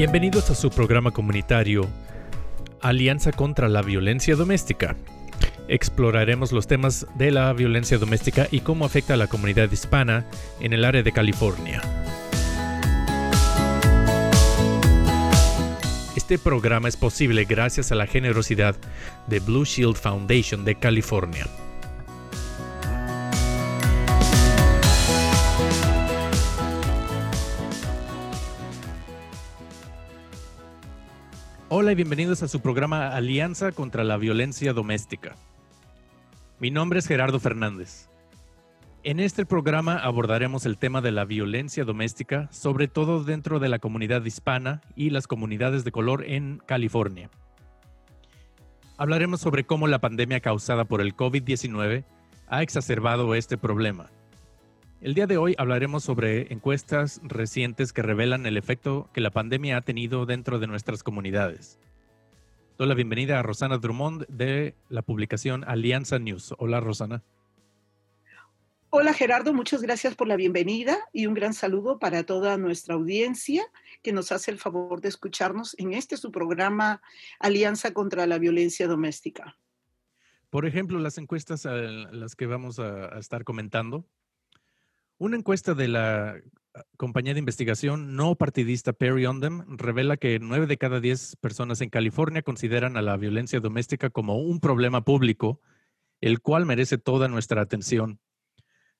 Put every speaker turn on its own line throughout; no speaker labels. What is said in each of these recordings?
Bienvenidos a su programa comunitario Alianza contra la Violencia Doméstica. Exploraremos los temas de la violencia doméstica y cómo afecta a la comunidad hispana en el área de California. Este programa es posible gracias a la generosidad de Blue Shield Foundation de California. Hola y bienvenidos a su programa Alianza contra la Violencia Doméstica. Mi nombre es Gerardo Fernández. En este programa abordaremos el tema de la violencia doméstica, sobre todo dentro de la comunidad hispana y las comunidades de color en California. Hablaremos sobre cómo la pandemia causada por el COVID-19 ha exacerbado este problema el día de hoy hablaremos sobre encuestas recientes que revelan el efecto que la pandemia ha tenido dentro de nuestras comunidades. Doy la bienvenida a Rosana Drummond de la publicación Alianza News. Hola Rosana.
Hola Gerardo, muchas gracias por la bienvenida y un gran saludo para toda nuestra audiencia que nos hace el favor de escucharnos en este su programa Alianza contra la Violencia Doméstica.
Por ejemplo, las encuestas a las que vamos a, a estar comentando una encuesta de la ah, compañía de investigación no partidista Perry Ondem revela que nueve de cada diez personas en California consideran a la violencia doméstica como un problema público, el cual merece toda nuestra atención.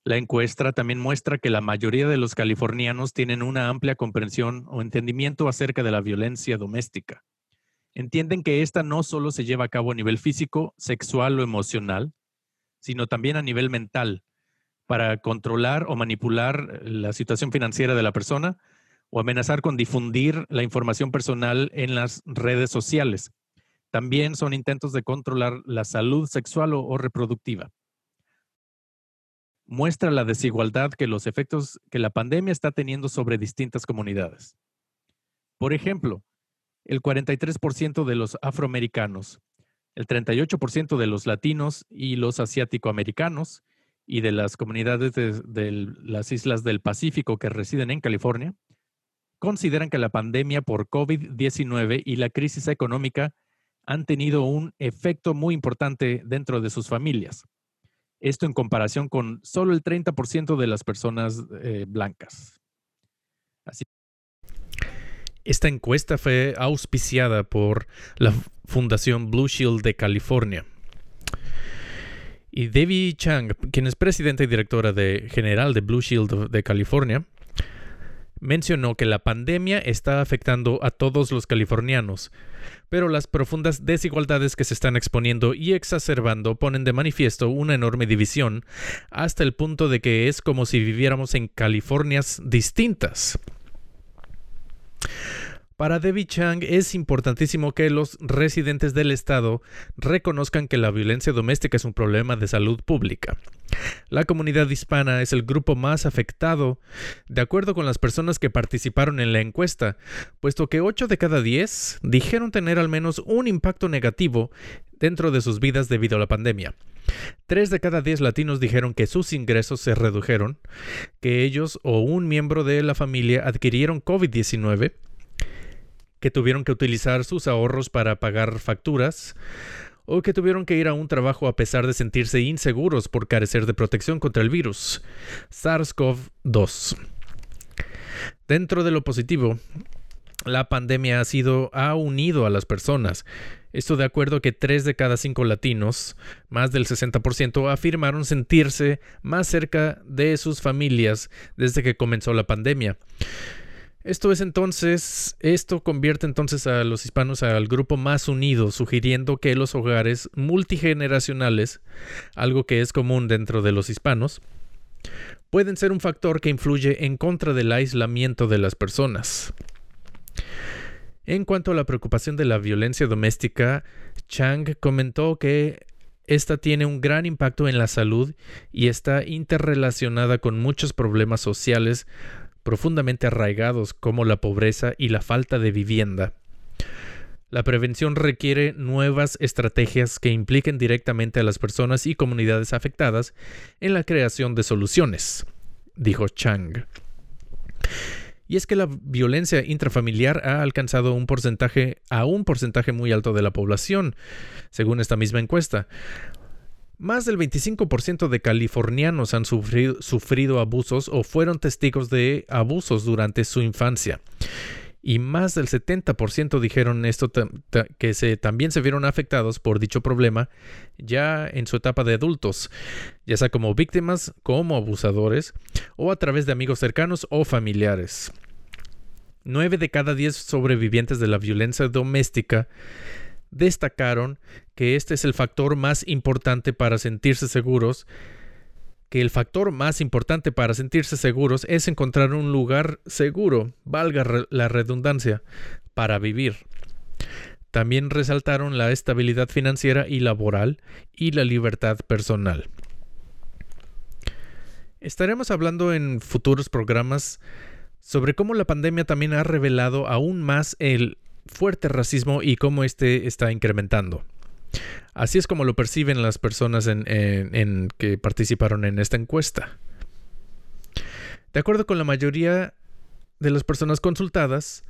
La encuesta también muestra que la mayoría de los californianos tienen una amplia comprensión o entendimiento acerca de la violencia doméstica. Entienden que esta no solo se lleva a cabo a nivel físico, sexual o emocional, sino también a nivel mental, para controlar o manipular la situación financiera de la persona o amenazar con difundir la información personal en las redes sociales. También son intentos de controlar la salud sexual o, reproductiva. Muestra la desigualdad que los efectos que la pandemia está teniendo sobre distintas comunidades. Por ejemplo, el 43% de los afroamericanos, el 38% de los latinos y los asiático-americanos, y de las comunidades de, las islas del Pacífico que residen en California consideran que la pandemia por COVID-19 y la crisis económica han tenido un efecto muy importante dentro de sus familias. Esto en comparación con solo el 30% de las personas eh, blancas. Esta encuesta fue auspiciada por la Fundación Blue Shield de California y Debbie Chang, quien es presidenta y directora general de Blue Shield de California, mencionó que la pandemia está afectando a todos los californianos, pero las profundas desigualdades que se están exponiendo y exacerbando ponen de manifiesto una enorme división hasta el punto de que es como si viviéramos en Californias distintas. Para Debbie Chang es importantísimo que los residentes del estado reconozcan que la violencia doméstica es un problema de salud pública. La comunidad hispana es el grupo más afectado, de acuerdo con las personas que participaron en la encuesta, puesto que 8 de cada 10 dijeron tener al menos un impacto negativo dentro de sus vidas debido a la pandemia. 3 de cada 10 latinos dijeron que sus ingresos se redujeron, que ellos o un miembro de la familia adquirieron COVID-19, que tuvieron que utilizar sus ahorros para pagar facturas o que tuvieron que ir a un trabajo a pesar de sentirse inseguros por carecer de protección contra el virus SARS-CoV-2. Dentro de lo positivo, la pandemia ha sido ha unido a las personas. Esto de acuerdo a que 3 de cada 5 latinos, más del 60%, afirmaron sentirse más cerca de sus familias desde que comenzó la pandemia. Esto es entonces, esto convierte entonces a los hispanos al grupo más unido, sugiriendo que los hogares multigeneracionales, algo que es común dentro de los hispanos, pueden ser un factor que influye en contra del aislamiento de las personas. En cuanto a la preocupación de la violencia doméstica, Chang comentó que esta tiene un gran impacto en la salud y está interrelacionada con muchos problemas sociales profundamente arraigados como la pobreza y la falta de vivienda. La prevención requiere nuevas estrategias que impliquen directamente a las personas y comunidades afectadas en la creación de soluciones, dijo Chang. Y es que la violencia intrafamiliar ha alcanzado un porcentaje, a un porcentaje muy alto de la población, según esta misma encuesta. Más del 25% de californianos han sufrido, abusos o fueron testigos de abusos durante su infancia. Y más del 70% dijeron esto que también se vieron afectados por dicho problema ya en su etapa de adultos, ya sea como víctimas, como abusadores, o a través de amigos cercanos o familiares. 9 de cada 10 sobrevivientes de la violencia doméstica destacaron que este es el factor más importante para sentirse seguros, que el factor más importante para sentirse seguros es encontrar un lugar seguro, valga la redundancia, para vivir. También resaltaron la estabilidad financiera y laboral y la libertad personal. Estaremos hablando en futuros programas sobre cómo la pandemia también ha revelado aún más el fuerte racismo y cómo este está incrementando. Así es como lo perciben las personas que participaron en esta encuesta. De acuerdo con la mayoría de las personas consultadas,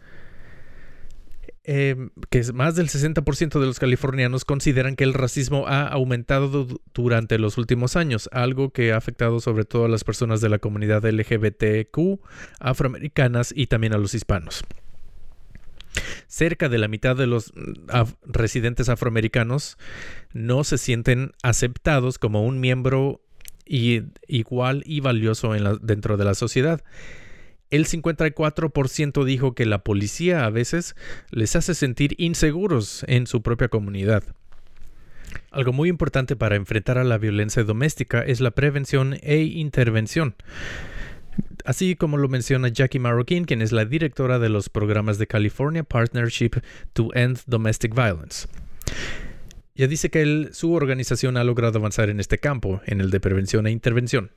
eh, que más del 60% de los californianos consideran que el racismo ha aumentado durante los últimos años, algo que ha afectado sobre todo a las personas de la comunidad LGBTQ, afroamericanas y también a los hispanos. Cerca de la mitad de los mm, residentes afroamericanos no se sienten aceptados como un miembro igual y valioso dentro de la sociedad. El 54% dijo que la policía a veces les hace sentir inseguros en su propia comunidad. Algo muy importante para enfrentar a la violencia doméstica es la prevención e intervención así como lo menciona Jackie Marroquin, quien es la directora de los programas de California Partnership to End Domestic Violence. Ya dice que su organización ha logrado avanzar en este campo, en el de prevención e intervención.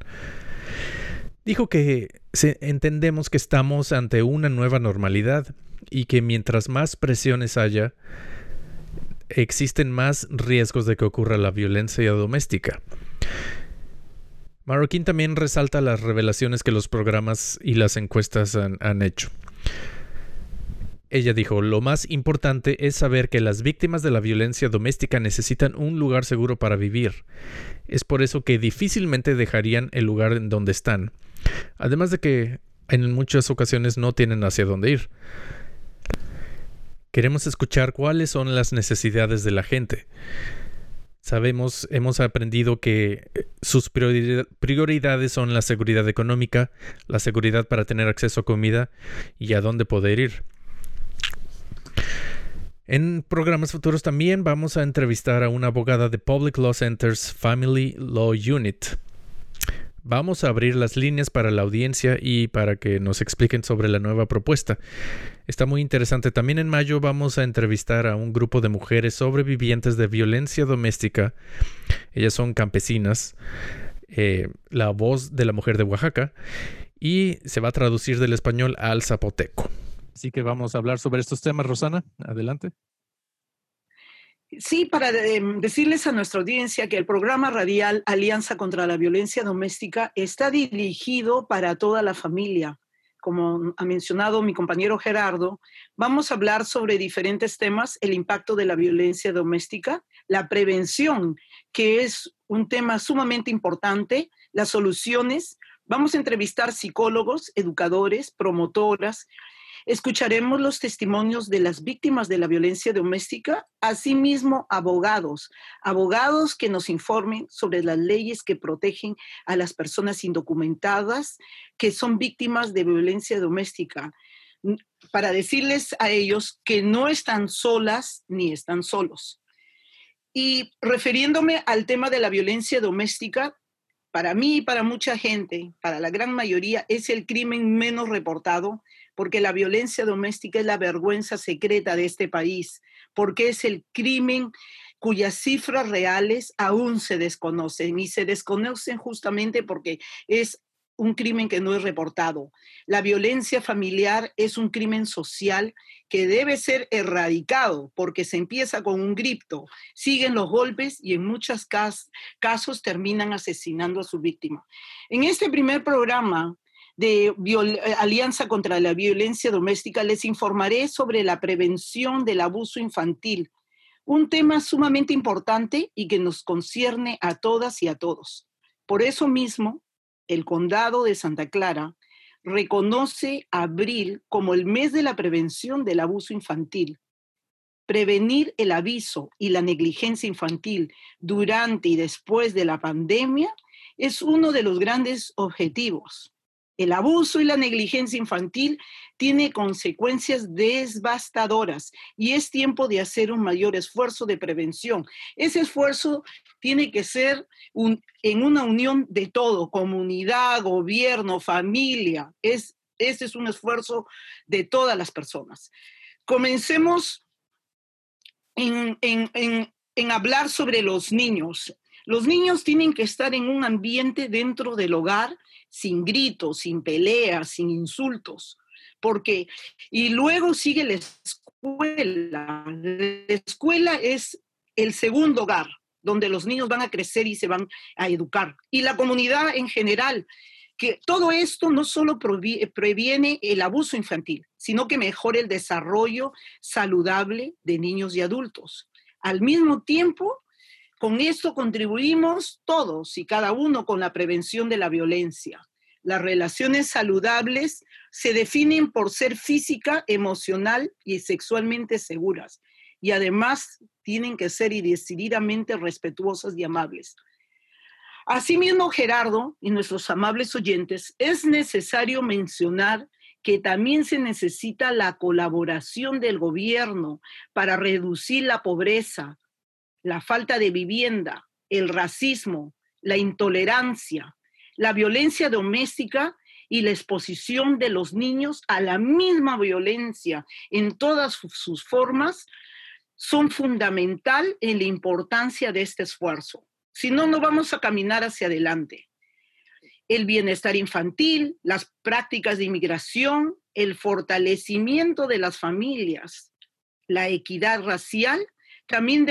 Dijo que entendemos que estamos ante una nueva normalidad y que mientras más presiones haya, existen más riesgos de que ocurra la violencia doméstica. Marroquín también resalta las revelaciones que los programas y las encuestas han, hecho. Ella dijo, lo más importante es saber que las víctimas de la violencia doméstica necesitan un lugar seguro para vivir. Es por eso que difícilmente dejarían el lugar en donde están. Además de que en muchas ocasiones no tienen hacia dónde ir. Queremos escuchar cuáles son las necesidades de la gente. Sabemos, hemos aprendido que eh, sus prioridades son la seguridad económica, la seguridad para tener acceso a comida y a dónde poder ir. En programas futuros también vamos a entrevistar a una abogada de Public Law Center's Family Law Unit Vamos a abrir las líneas para la audiencia y para que nos expliquen sobre la nueva propuesta. Está muy interesante. También en mayo vamos a entrevistar a un grupo de mujeres sobrevivientes de violencia doméstica. Ellas son campesinas. Eh, la voz de la mujer de Oaxaca. Y se va a traducir del español al zapoteco. Así que vamos a hablar sobre estos temas, Rosana. Adelante.
Sí, para em, decirles a nuestra audiencia que el programa radial Alianza contra la Violencia Doméstica está dirigido para toda la familia. Como ha mencionado mi compañero Gerardo, vamos a hablar sobre diferentes temas, el impacto de la violencia doméstica, la prevención, que es un tema sumamente importante, las soluciones. Vamos a entrevistar psicólogos, educadores, promotoras, Escucharemos los testimonios de las víctimas de la violencia doméstica, asimismo abogados, abogados que nos informen sobre las leyes que protegen a las personas indocumentadas que son víctimas de violencia doméstica, para decirles a ellos que no están solas ni están solos. Y refiriéndome al tema de la violencia doméstica, para mí y para mucha gente, para la gran mayoría, es el crimen menos reportado porque la violencia doméstica es la vergüenza secreta de este país, porque es el crimen cuyas cifras reales aún se desconocen y se desconocen justamente porque es un crimen que no es reportado. La violencia familiar es un crimen social que debe ser erradicado porque se empieza con un grito, siguen los golpes y en muchos casos terminan asesinando a su víctima. En este primer programa de eh, Alianza contra la Violencia Doméstica les informaré sobre la prevención del abuso infantil, un tema sumamente importante y que nos concierne a todas y a todos. Por eso mismo, el condado de Santa Clara reconoce abril como el mes de la prevención del abuso infantil. Prevenir el aviso y la negligencia infantil durante y después de la pandemia es uno de los grandes objetivos. El abuso y la negligencia infantil tiene consecuencias devastadoras y es tiempo de hacer un mayor esfuerzo de prevención. Ese esfuerzo tiene que ser en una unión de todo, comunidad, gobierno, familia. Es, ese es un esfuerzo de todas las personas. Comencemos en, en hablar sobre los niños. Los niños tienen que estar en un ambiente dentro del hogar sin gritos, sin peleas, sin insultos, porque, y luego sigue la escuela. La escuela es el segundo hogar donde los niños van a crecer y se van a educar. Y la comunidad en general, que todo esto no solo previene el abuso infantil, sino que mejora el desarrollo saludable de niños y adultos. Al mismo tiempo, con esto contribuimos todos y cada uno con la prevención de la violencia. Las relaciones saludables se definen por ser física, emocional y sexualmente seguras y además tienen que ser decididamente respetuosas y amables. Asimismo, Gerardo y nuestros amables oyentes, es necesario mencionar que también se necesita la colaboración del gobierno para reducir la pobreza, la falta de vivienda, el racismo, la intolerancia, la violencia doméstica y la exposición de los niños a la misma violencia en todas sus formas son fundamental en la importancia de este esfuerzo. Si no, no vamos a caminar hacia adelante. El bienestar infantil, las prácticas de inmigración, el fortalecimiento de las familias, la equidad racial también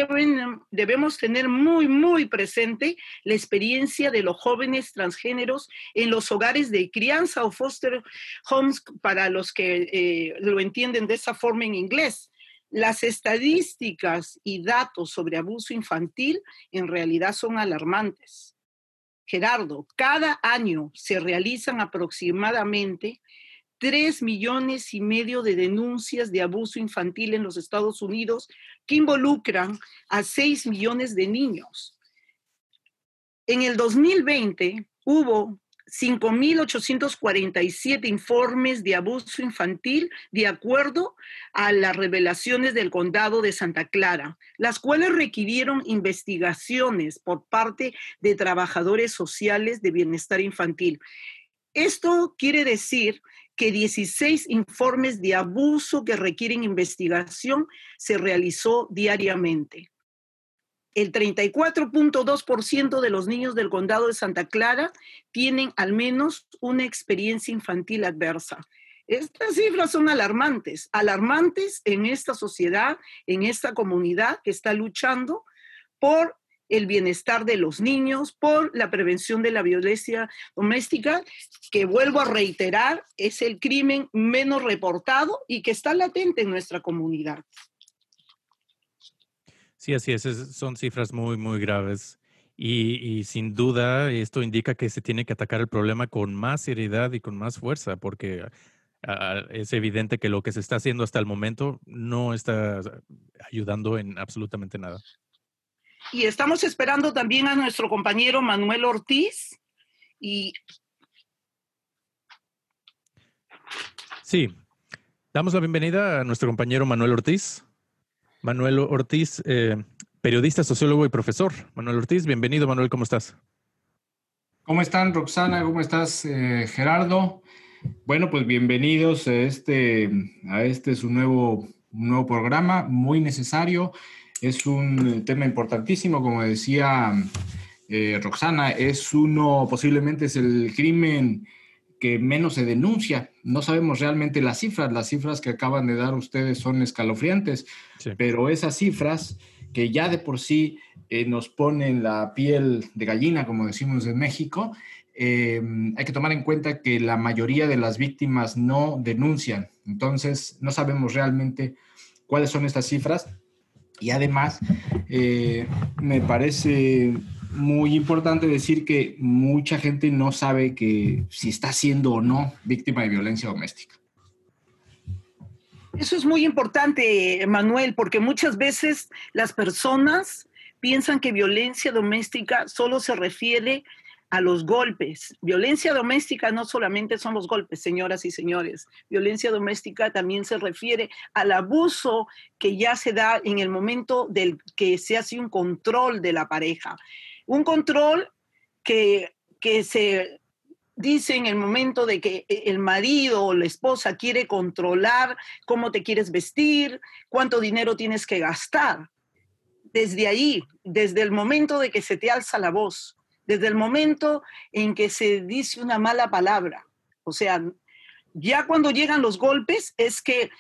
debemos tener muy, muy presente la experiencia de los jóvenes transgéneros en los hogares de crianza o foster homes para los que eh, lo entienden de esa forma en inglés. Las estadísticas y datos sobre abuso infantil en realidad son alarmantes. Gerardo, cada año se realizan aproximadamente 3 millones y medio de denuncias de abuso infantil en los Estados Unidos que involucran a 6 millones de niños. En el 2020 hubo 5.847 informes de abuso infantil de acuerdo a las revelaciones del condado de Santa Clara, las cuales requirieron investigaciones por parte de trabajadores sociales de bienestar infantil. Esto quiere decir que 16 informes de abuso que requieren investigación se realizó diariamente. El 34.2% de los niños del condado de Santa Clara tienen al menos una experiencia infantil adversa. Estas cifras son alarmantes, alarmantes en esta sociedad, en esta comunidad que está luchando por el bienestar de los niños, por la prevención de la violencia doméstica, que vuelvo a reiterar, es el crimen menos reportado y que está latente en nuestra comunidad.
Sí, así es, son cifras muy, muy graves. Y, sin duda esto indica que se tiene que atacar el problema con más seriedad y con más fuerza, porque es evidente que lo que se está haciendo hasta el momento no está ayudando en absolutamente nada.
Y estamos esperando también a nuestro compañero Manuel Ortiz. Y...
Sí, damos la bienvenida a nuestro compañero Manuel Ortiz. Manuel Ortiz, eh, periodista, sociólogo y profesor. Manuel Ortiz, bienvenido Manuel, ¿cómo estás?
¿Cómo están Roxana? ¿Cómo estás eh, Gerardo? Bueno, pues bienvenidos a este, a este su nuevo, nuevo programa, muy necesario. Es un tema importantísimo, como decía eh, Roxana, es uno, posiblemente es el crimen que menos se denuncia. No sabemos realmente las cifras, las cifras que acaban de dar ustedes son escalofriantes, pero esas cifras que ya de por sí eh, nos ponen la piel de gallina, como decimos en México, hay que tomar en cuenta que la mayoría de las víctimas no denuncian, entonces no sabemos realmente cuáles son estas cifras y además eh, me parece muy importante decir que mucha gente no sabe que si está siendo o no víctima de violencia doméstica.
Eso es muy importante, Manuel, porque muchas veces las personas piensan que violencia doméstica solo se refiere a los golpes. Violencia doméstica no solamente son los golpes, señoras y señores. Violencia doméstica también se refiere al abuso que ya se da en el momento del que se hace un control de la pareja. Un control que, que se dice en el momento de que el marido o la esposa quiere controlar cómo te quieres vestir, cuánto dinero tienes que gastar. Desde ahí, desde el momento de que se te alza la voz, desde el momento en que se dice una mala palabra. O sea, ya cuando llegan los golpes es que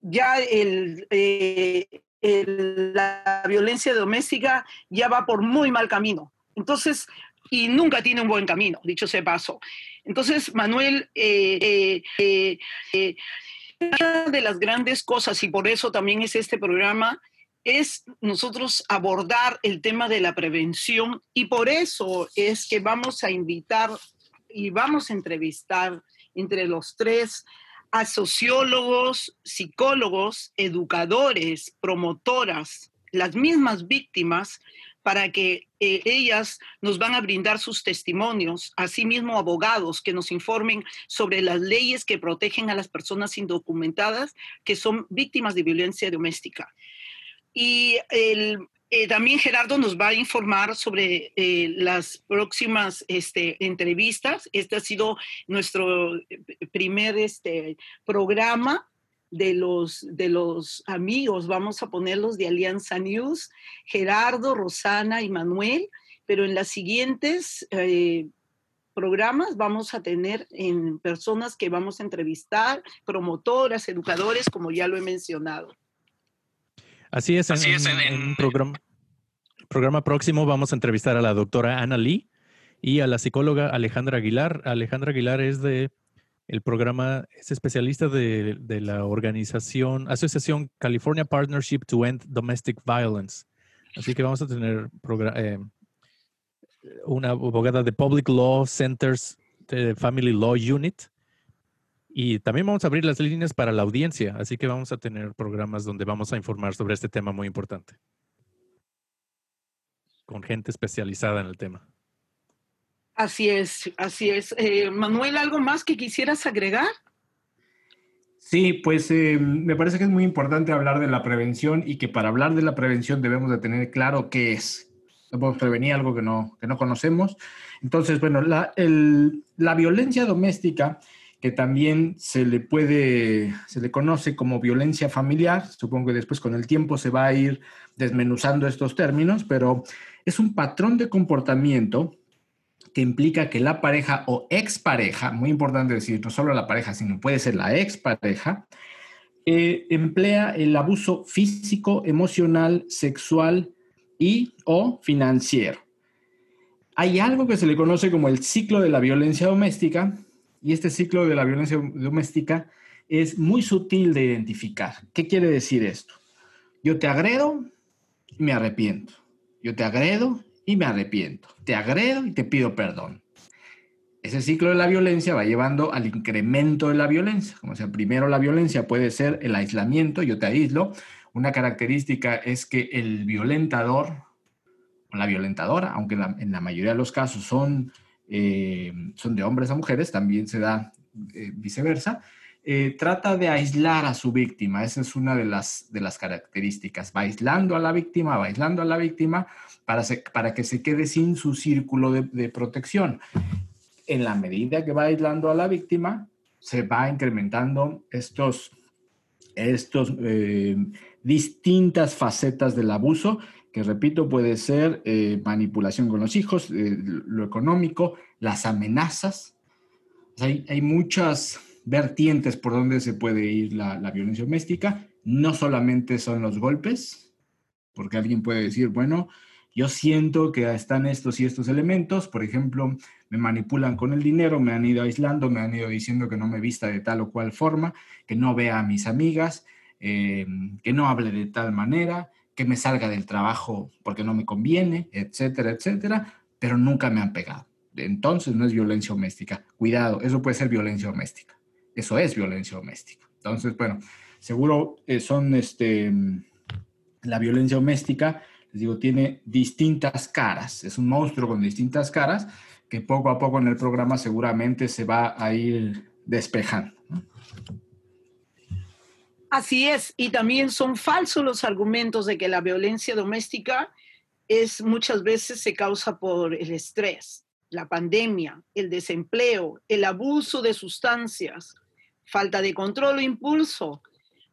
ya eh, la violencia doméstica ya va por muy mal camino. Entonces, y nunca tiene un buen camino, dicho sea paso. Entonces, Manuel, eh, eh, una de las grandes cosas, y por eso también es este programa, es nosotros abordar el tema de la prevención y por eso es que vamos a invitar y vamos a entrevistar entre los tres a sociólogos, psicólogos, educadores, promotoras, las mismas víctimas, para que eh, ellas nos van a brindar sus testimonios, asimismo abogados que nos informen sobre las leyes que protegen a las personas indocumentadas que son víctimas de violencia doméstica. Y el, eh, también Gerardo nos va a informar sobre eh, las próximas este, entrevistas. Este ha sido nuestro eh, primer este, programa de los, de los amigos, vamos a ponerlos de Alianza News, Gerardo, Rosana y Manuel, pero en las siguientes programas vamos a tener en personas que vamos a entrevistar, promotoras, educadores, como ya lo he mencionado.
Así es, en, un programa, programa próximo vamos a entrevistar a la doctora Ana Lee y a la psicóloga Alejandra Aguilar. Alejandra Aguilar es de el programa, es especialista de, la organización, Asociación California Partnership to End Domestic Violence. Así que vamos a tener eh, una abogada de Public Law Centers de Family Law Unit y también vamos a abrir las líneas para la audiencia, así que vamos a tener programas donde vamos a informar sobre este tema muy importante. Con gente especializada en el tema.
Así es, así es. Eh, Manuel, ¿algo más que quisieras agregar?
Sí, pues eh, me parece que es muy importante hablar de la prevención y que para hablar de la prevención debemos de tener claro qué es. No podemos prevenir algo que no, que no conocemos. Entonces, bueno, la, la violencia doméstica que también se le puede, se le conoce como violencia familiar. Supongo que después con el tiempo se va a ir desmenuzando estos términos, pero es un patrón de comportamiento que implica que la pareja o expareja, muy importante decir, no solo la pareja, sino puede ser la expareja, eh, emplea el abuso físico, emocional, sexual y o financiero. Hay algo que se le conoce como el ciclo de la violencia doméstica, y este ciclo de la violencia doméstica es muy sutil de identificar. ¿Qué quiere decir esto? Yo te agredo y me arrepiento. Yo te agredo y me arrepiento. Te agredo y te pido perdón. Ese ciclo de la violencia va llevando al incremento de la violencia. Como sea, primero la violencia puede ser el aislamiento, yo te aíslo. Una característica es que el violentador o la violentadora, aunque en la mayoría de los casos son eh, son de hombres a mujeres, también se da eh, viceversa, eh, trata de aislar a su víctima. Esa es una de las, de las características. Va aislando a la víctima, va aislando a la víctima para, para que se quede sin su círculo de, protección. En la medida que va aislando a la víctima, se va incrementando estos, estos distintas facetas del abuso que repito, puede ser eh, manipulación con los hijos, eh, lo económico, las amenazas. hay, muchas vertientes por donde se puede ir la, violencia doméstica. No solamente son los golpes, porque alguien puede decir, bueno, yo siento que están estos y estos elementos. Por ejemplo, me manipulan con el dinero, me han ido aislando, me han ido diciendo que no me vista de tal o cual forma, que no vea a mis amigas, eh, que no hable de tal manera, que me salga del trabajo porque no me conviene, etcétera, etcétera, pero nunca me han pegado. Entonces no es violencia doméstica. Cuidado, eso puede ser violencia doméstica. Eso es violencia doméstica. Entonces, bueno, seguro eh, son este, la violencia doméstica, les digo, tiene distintas caras. Es un monstruo con distintas caras que poco a poco en el programa seguramente se va a ir despejando.
Así es, y también son falsos los argumentos de que la violencia doméstica es muchas veces se causa por el estrés, la pandemia, el desempleo, el abuso de sustancias, falta de control o impulso.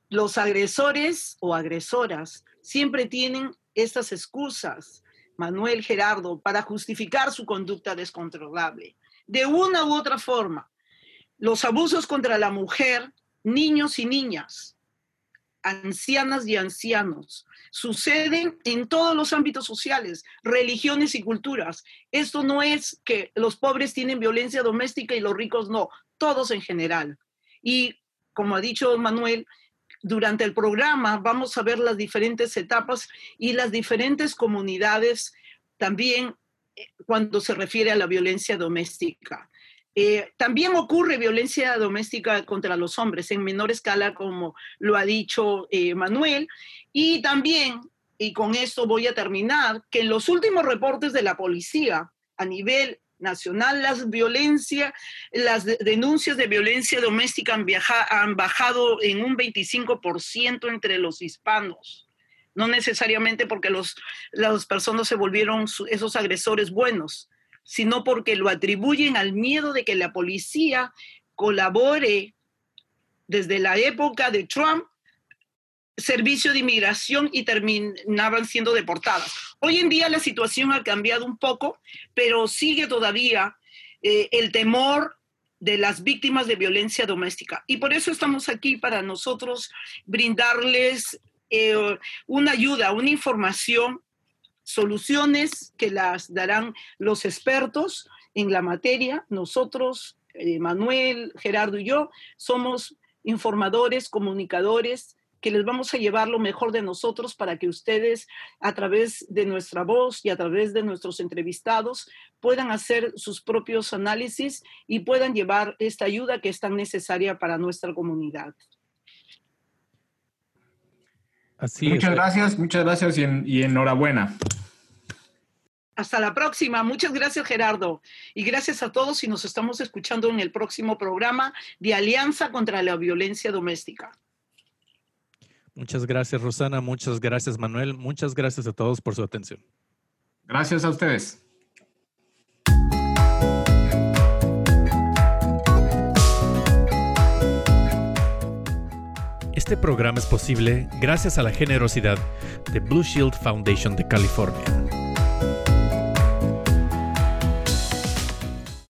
Los agresores o agresoras siempre tienen estas excusas Manuel Gerardo, para justificar su conducta descontrolable. De una u otra forma, los abusos contra la mujer, niños y niñas, ancianas y ancianos, suceden en todos los ámbitos sociales, religiones y culturas. Esto no es que los pobres tienen violencia doméstica y los ricos no, todos en general. Y como ha dicho Manuel, durante el programa vamos a ver las diferentes etapas y las diferentes comunidades también eh, cuando se refiere a la violencia doméstica. Eh, también ocurre violencia doméstica contra los hombres en menor escala, como lo ha dicho eh, Manuel. Y también, y con esto voy a terminar, que en los últimos reportes de la policía a nivel nacional, las violencia, las denuncias de violencia doméstica han, han bajado en un 25% entre los hispanos. No necesariamente porque los, las personas se volvieron esos agresores buenos, sino porque lo atribuyen al miedo de que la policía colabore desde la época de Trump servicio de inmigración y terminaban siendo deportadas. Hoy en día la situación ha cambiado un poco, pero sigue todavía eh, el temor de las víctimas de violencia doméstica. Y por eso estamos aquí para nosotros brindarles eh, una ayuda, una información, soluciones que las darán los expertos en la materia. Nosotros, eh, Manuel, Gerardo y yo, somos informadores, comunicadores, que les vamos a llevar lo mejor de nosotros para que ustedes a través de nuestra voz y a través de nuestros entrevistados puedan hacer sus propios análisis y puedan llevar esta ayuda que es tan necesaria para nuestra comunidad.
Así muchas gracias, muchas gracias y, y enhorabuena.
Hasta la próxima. Muchas gracias, Gerardo. Y gracias a todos y nos estamos escuchando en el próximo programa de Alianza contra la Violencia Doméstica.
Muchas gracias, Rosana. Muchas gracias, Manuel. Muchas gracias a todos por su atención.
Gracias a ustedes.
Este programa es posible gracias a la generosidad de Blue Shield Foundation de California.